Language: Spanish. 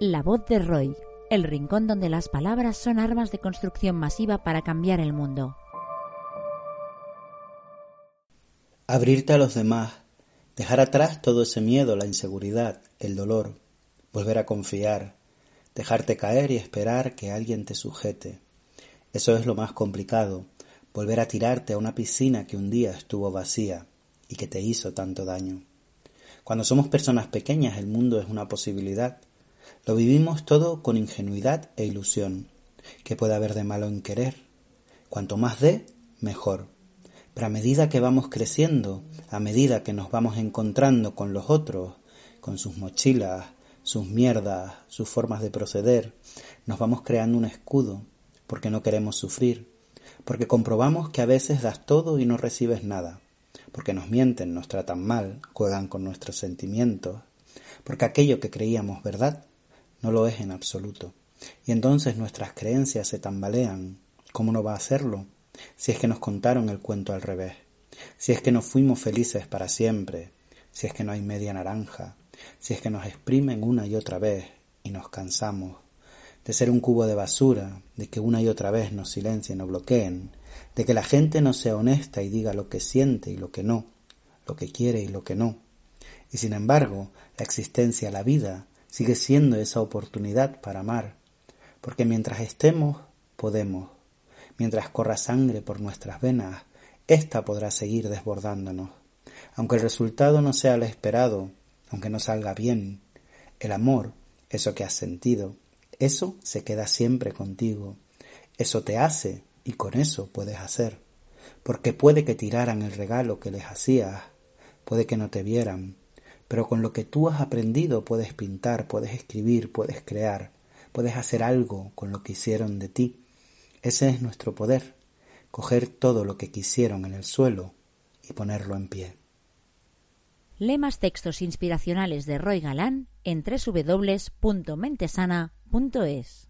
La voz de Roy, el rincón donde las palabras son armas de construcción masiva para cambiar el mundo. Abrirte a los demás, dejar atrás todo ese miedo, la inseguridad, el dolor, volver a confiar, dejarte caer y esperar que alguien te sujete. Eso es lo más complicado, volver a tirarte a una piscina que un día estuvo vacía y que te hizo tanto daño. Cuando somos personas pequeñas el mundo es una posibilidad, lo vivimos todo con ingenuidad e ilusión. ¿Qué puede haber de malo en querer? Cuanto más dé, mejor. Pero a medida que vamos creciendo, a medida que nos vamos encontrando con los otros, con sus mochilas, sus mierdas, sus formas de proceder, nos vamos creando un escudo, porque no queremos sufrir, porque comprobamos que a veces das todo y no recibes nada, porque nos mienten, nos tratan mal, juegan con nuestros sentimientos, porque aquello que creíamos verdad no lo es en absoluto. Y entonces nuestras creencias se tambalean. ¿Cómo no va a hacerlo? Si es que nos contaron el cuento al revés, si es que no fuimos felices para siempre, si es que no hay media naranja, si es que nos exprimen una y otra vez y nos cansamos de ser un cubo de basura, de que una y otra vez nos silencien o bloqueen, de que la gente no sea honesta y diga lo que siente y lo que no, lo que quiere y lo que no. Y sin embargo, la existencia, la vida, sigue siendo esa oportunidad para amar, porque mientras estemos, podemos. Mientras corra sangre por nuestras venas, ésta podrá seguir desbordándonos. Aunque el resultado no sea el esperado, aunque no salga bien, el amor, eso que has sentido, eso se queda siempre contigo. Eso te hace y con eso puedes hacer. Porque puede que tiraran el regalo que les hacías, puede que no te vieran, pero con lo que tú has aprendido puedes pintar, puedes escribir, puedes crear, puedes hacer algo con lo que hicieron de ti. Ese es nuestro poder, coger todo lo que quisieron en el suelo y ponerlo en pie. Lee textos inspiracionales de Roy Galán en www.mentesana.es.